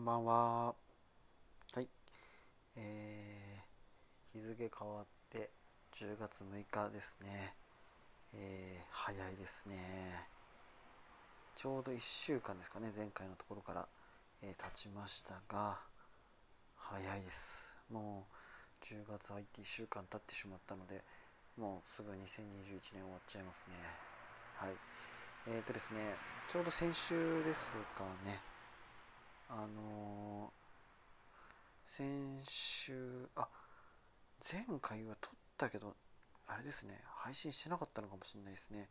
んばんは。はい。えー、日付変わって10月6日ですね。えー、早いですね。ちょうど1週間ですかね、前回のところから、えー、経ちましたが、早いです。もう10月入って1週間経ってしまったので、もうすぐ2021年終わっちゃいますね。はい。えっ、ー、とですね、ちょうど先週ですかね、あの、先週、あ、前回は撮ったけど、あれですね、配信してなかったのかもしれないですね。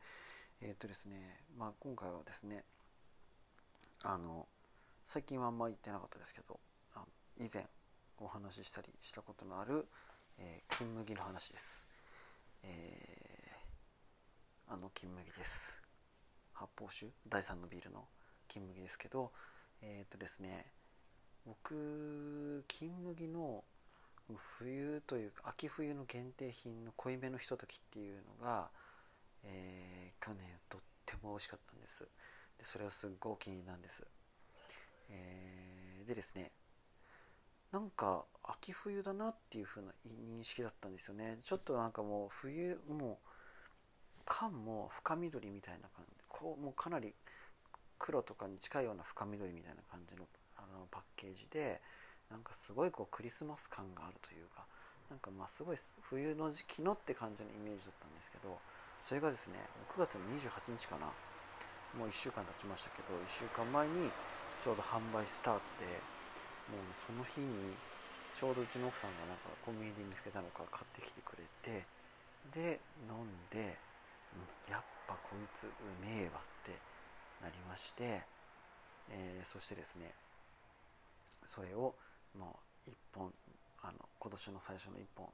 えっ、ー、とですね、まあ今回はですね、あの、最近はあんま言ってなかったですけど、あの以前お話ししたりしたことのある、えー、金麦の話です。えー、あの金麦です。発泡酒？第3のビールの金麦ですけど、えっ、ー、とですね僕金麦の冬というか秋冬の限定品の濃いめのひとときっていうのが、えー、去年とっても美味しかったんです。でそれはすっごいお気に入りなんです、えー、でですねなんか秋冬だなっていう風な認識だったんですよね。ちょっとなんかもう冬もう缶も深緑みたいな感じこうもうかなり黒とかに近いような深緑みたいな感じのあのパッケージでなんかすごいこうクリスマス感があるというかなんかまあすごい冬の時期のって感じのイメージだったんですけどそれがですね9月の28日かな。もう1週間経ちましたけど1週間前にちょうど販売スタートでもうその日にちょうどうちの奥さんがなんかコンビニで見つけたのか買ってきてくれてで飲んで、うん、やっぱこいつうめえわってなりまして、えー、そしてですねそれをもう1本あの今年の最初の1本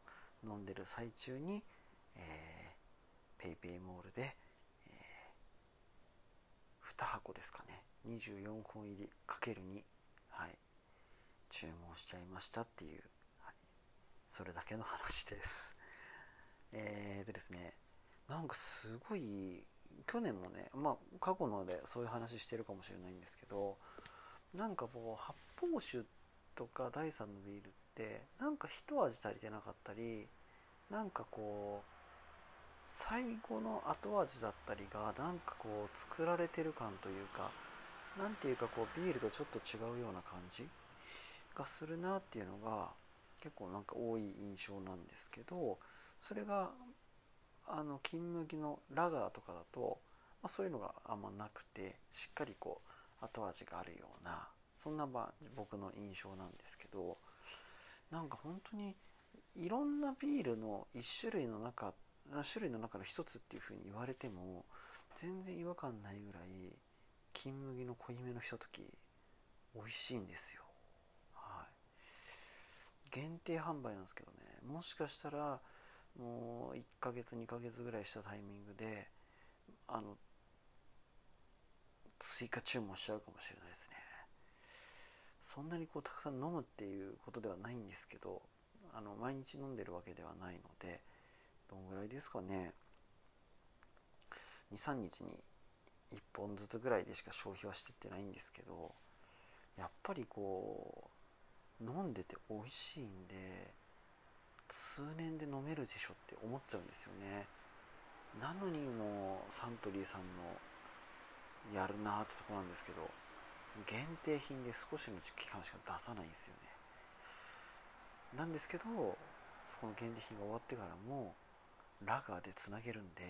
飲んでる最中に、えー、ペイペイモールで、えー、2箱ですかね24本入りかける2はい注文しちゃいましたっていう、はい、それだけの話です。えー、でですねなんかすごい去年もねまあ過去のでそういう話してるかもしれないんですけどなんかこう発泡酒とか第3のビールってなんか一味足りてなかったりなんかこう最後の後味だったりがなんかこう作られてる感というか何ていうかこうビールとちょっと違うような感じがするなっていうのが結構なんか多い印象なんですけどそれがあの金麦のラガーとかだと、まあ、そういうのがあんまなくてしっかりこう後味があるようなそんな僕の印象なんですけどなんか本当にいろんなビールの1種類の中種類の中の一つっていうふうに言われても全然違和感ないぐらい金麦の濃いめのひととき美味しいんですよ。はい、限定販売なんですけどねもしかしたらもう1ヶ月2ヶ月ぐらいしたタイミングであの追加注文しちゃうかもしれないですね。そんなにこうたくさん飲むっていうことではないんですけどあの毎日飲んでるわけではないのでどんぐらいですかね。23日に1本ずつぐらいでしか消費はしてってないんですけどやっぱりこう飲んでて美味しいんで数年で飲めるでしょって思っちゃうんですよね。なのにもうサントリーさんのやるなーってとこなんですけど限定品で少しの期間しか出さないんですよね。なんですけどそこの限定品が終わってからもラガーでつなげるんで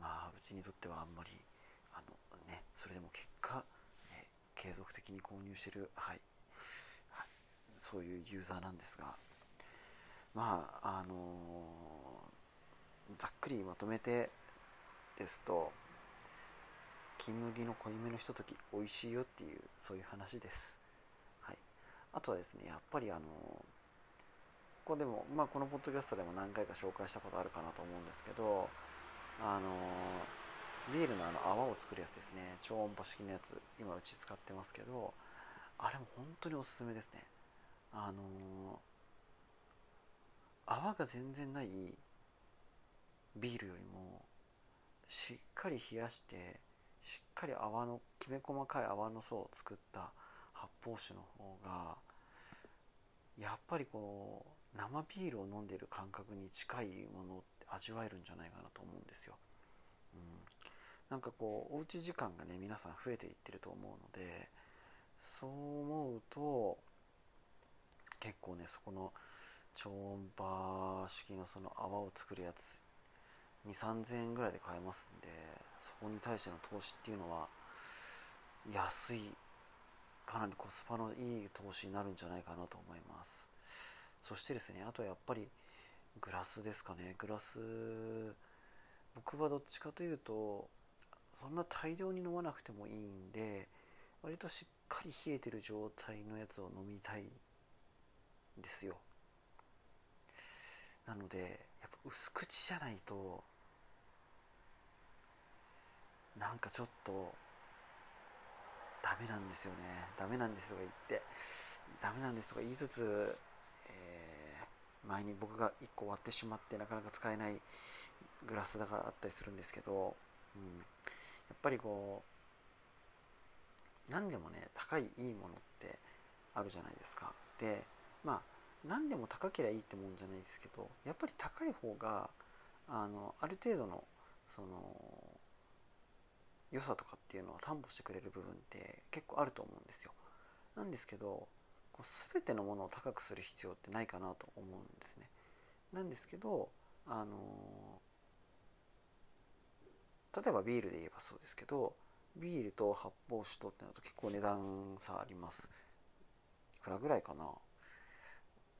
まあうちにとってはあんまりあのねそれでも結果、え継続的に購入してる、はい、はい、そういうユーザーなんですがまああのー、ざっくりまとめてですと金麦の濃いめのひととき美味しいよっていうそういう話です、はい、あとはですねやっぱりあのー、ここでも、まあ、このポッドキャストでも何回か紹介したことあるかなと思うんですけどあのー、ビールのあの泡を作るやつですね。超音波式のやつ今うち使ってますけどあれも本当におすすめですね。あのー泡が全然ないビールよりもしっかり冷やしてしっかり泡のきめ細かい泡の層を作った発泡酒の方がやっぱりこう生ビールを飲んでる感覚に近いものって味わえるんじゃないかなと思うんですよ。うん、なんかこうおうち時間がね皆さん増えていってると思うのでそう思うと結構ねそこの超音波式のその泡を作るやつ。2 3 0 0 0円ぐらいで買えますんでそこに対しての投資っていうのは安いかなりコスパのいい投資になるんじゃないかなと思います。そしてですねあとはやっぱりグラスですかね。グラス僕はどっちかというとそんな大量に飲まなくてもいいんで割としっかり冷えてる状態のやつを飲みたいんですよ。なのでやっぱ薄口じゃないとなんかちょっとダメなんですよね。ダメなんですとか言ってダメなんですとか言いつつ、えー、前に僕が1個割ってしまってなかなか使えないグラスだがあったりするんですけど、うん、やっぱりこう何でもね高いいいものってあるじゃないですか。でまあ何でも高ければいいってもんじゃないですけどやっぱり高い方があのある程度のその良さとかっていうのを担保してくれる部分って結構あると思うんですよ。なんですけどこう全てのものを高くする必要ってないかなと思うんですね。なんですけどあの例えばビールで言えばそうですけどビールと発泡酒とってなると結構値段差あります。いくらぐらいかな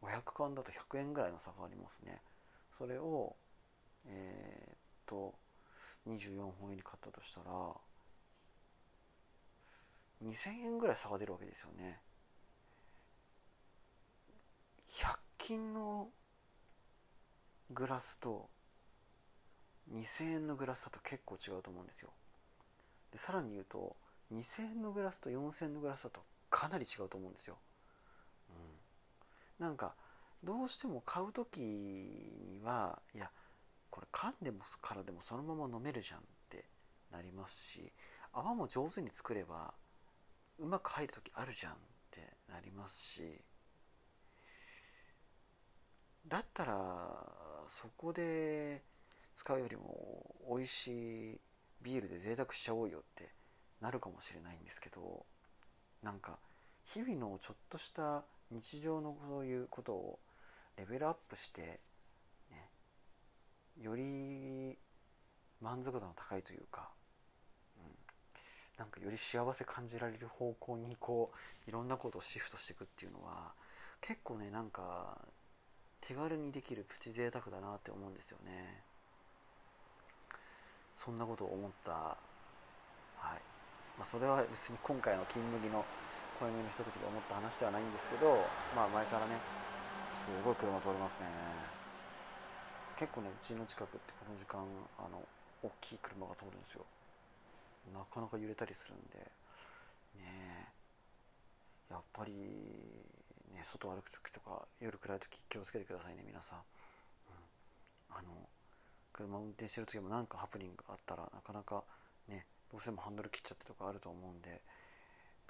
500缶だと100円ぐらいの差がありますね。それをえー、っと24本入り買ったとしたら2000円ぐらい差が出るわけですよね。100均のグラスと2000円のグラスだと結構違うと思うんですよ。でさらに言うと2000円のグラスと4000円のグラスだとかなり違うと思うんですよ、なんかどうしても買う時にはいやこれ噛んでもからでもそのまま飲めるじゃんってなりますし泡も上手に作ればうまく入る時あるじゃんってなりますしだったらそこで使うよりも美味しいビールで贅沢しちゃおうよってなるかもしれないんですけどなんか日々のちょっとした日常のそういうことをレベルアップしてより満足度の高いというか、うん、なんかより幸せ感じられる方向にこういろんなことをシフトしていくっていうのは結構ねなんか手軽にできるプチ贅沢だなって思うんですよね。そんなことを思った。はい。まあそれは別に今回の金麦の暦のひとときで思った話ではないんですけどまあ前からねすごい車通りますね。結構ねうちの近くってこの時間あの大きい車が通るんですよ。なかなか揺れたりするんで。ねやっぱりね外歩く時とか夜暗い時気をつけてくださいね皆さん、うん、あの車運転してる時も何かハプニングがあったらなかなかねどうしてもハンドル切っちゃってとかあると思うんで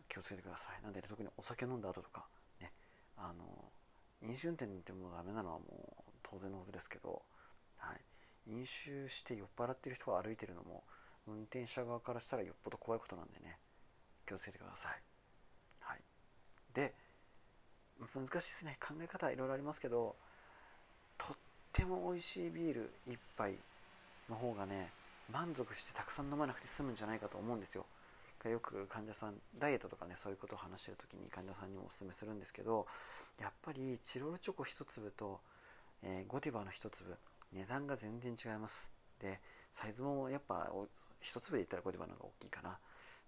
気をつけてください。なんで、ね、特にお酒飲んだ後とかねあの飲酒運転ってものがダメなのはもう当然のことですけどはい、飲酒して酔っ払ってる人が歩いてるのも運転者側からしたらよっぽど怖いことなんでね気をつけてください、はい、で難しいですね。考え方はいろいろありますけどとっても美味しいビール1杯の方がね満足してたくさん飲まなくて済むんじゃないかと思うんですよ。よく患者さんダイエットとかねそういうことを話してる時に患者さんにもおすすめするんですけどやっぱりチロルチョコ1粒と、えー、ゴディバの1粒値段が全然違います。でサイズもやっぱ一粒で言ったらゴディバの方が大きいかな。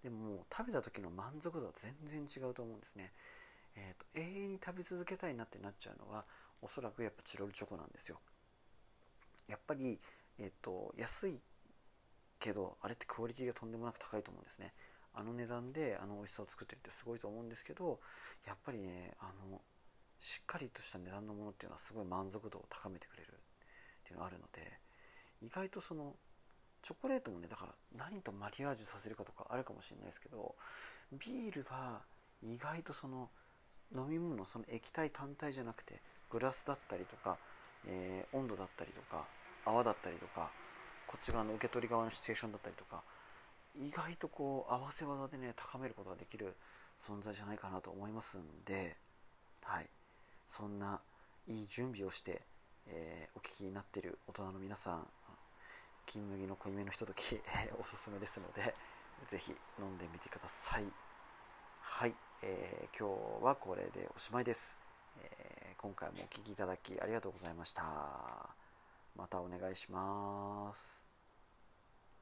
でももう食べた時の満足度は全然違うと思うんですね、えーと、永遠に食べ続けたいなってなっちゃうのはおそらくやっぱチロルチョコなんですよ。やっぱり、えーと、安いけどあれってクオリティがとんでもなく高いと思うんですね。あの値段であの美味しさを作ってるってすごいと思うんですけどやっぱりねあのしっかりとした値段のものっていうのはすごい満足度を高めてくれるっていうのがあるので意外とそのチョコレートもねだから何とマリアージュさせるかとかあるかもしれないですけどビールは意外とその飲み物その液体単体じゃなくてグラスだったりとか、えー、温度だったりとか泡だったりとかこっち側の受け取り側のシチュエーションだったりとか意外とこう合わせ技でね高めることができる存在じゃないかなと思いますんではい。そんないい準備をして、えー、お聞きになっている大人の皆さん金麦の濃いめのひととき おすすめですので是非飲んでみてください。はい、えー、今日はこれでおしまいです、えー、今回もお聴きいただきありがとうございました。またお願いします。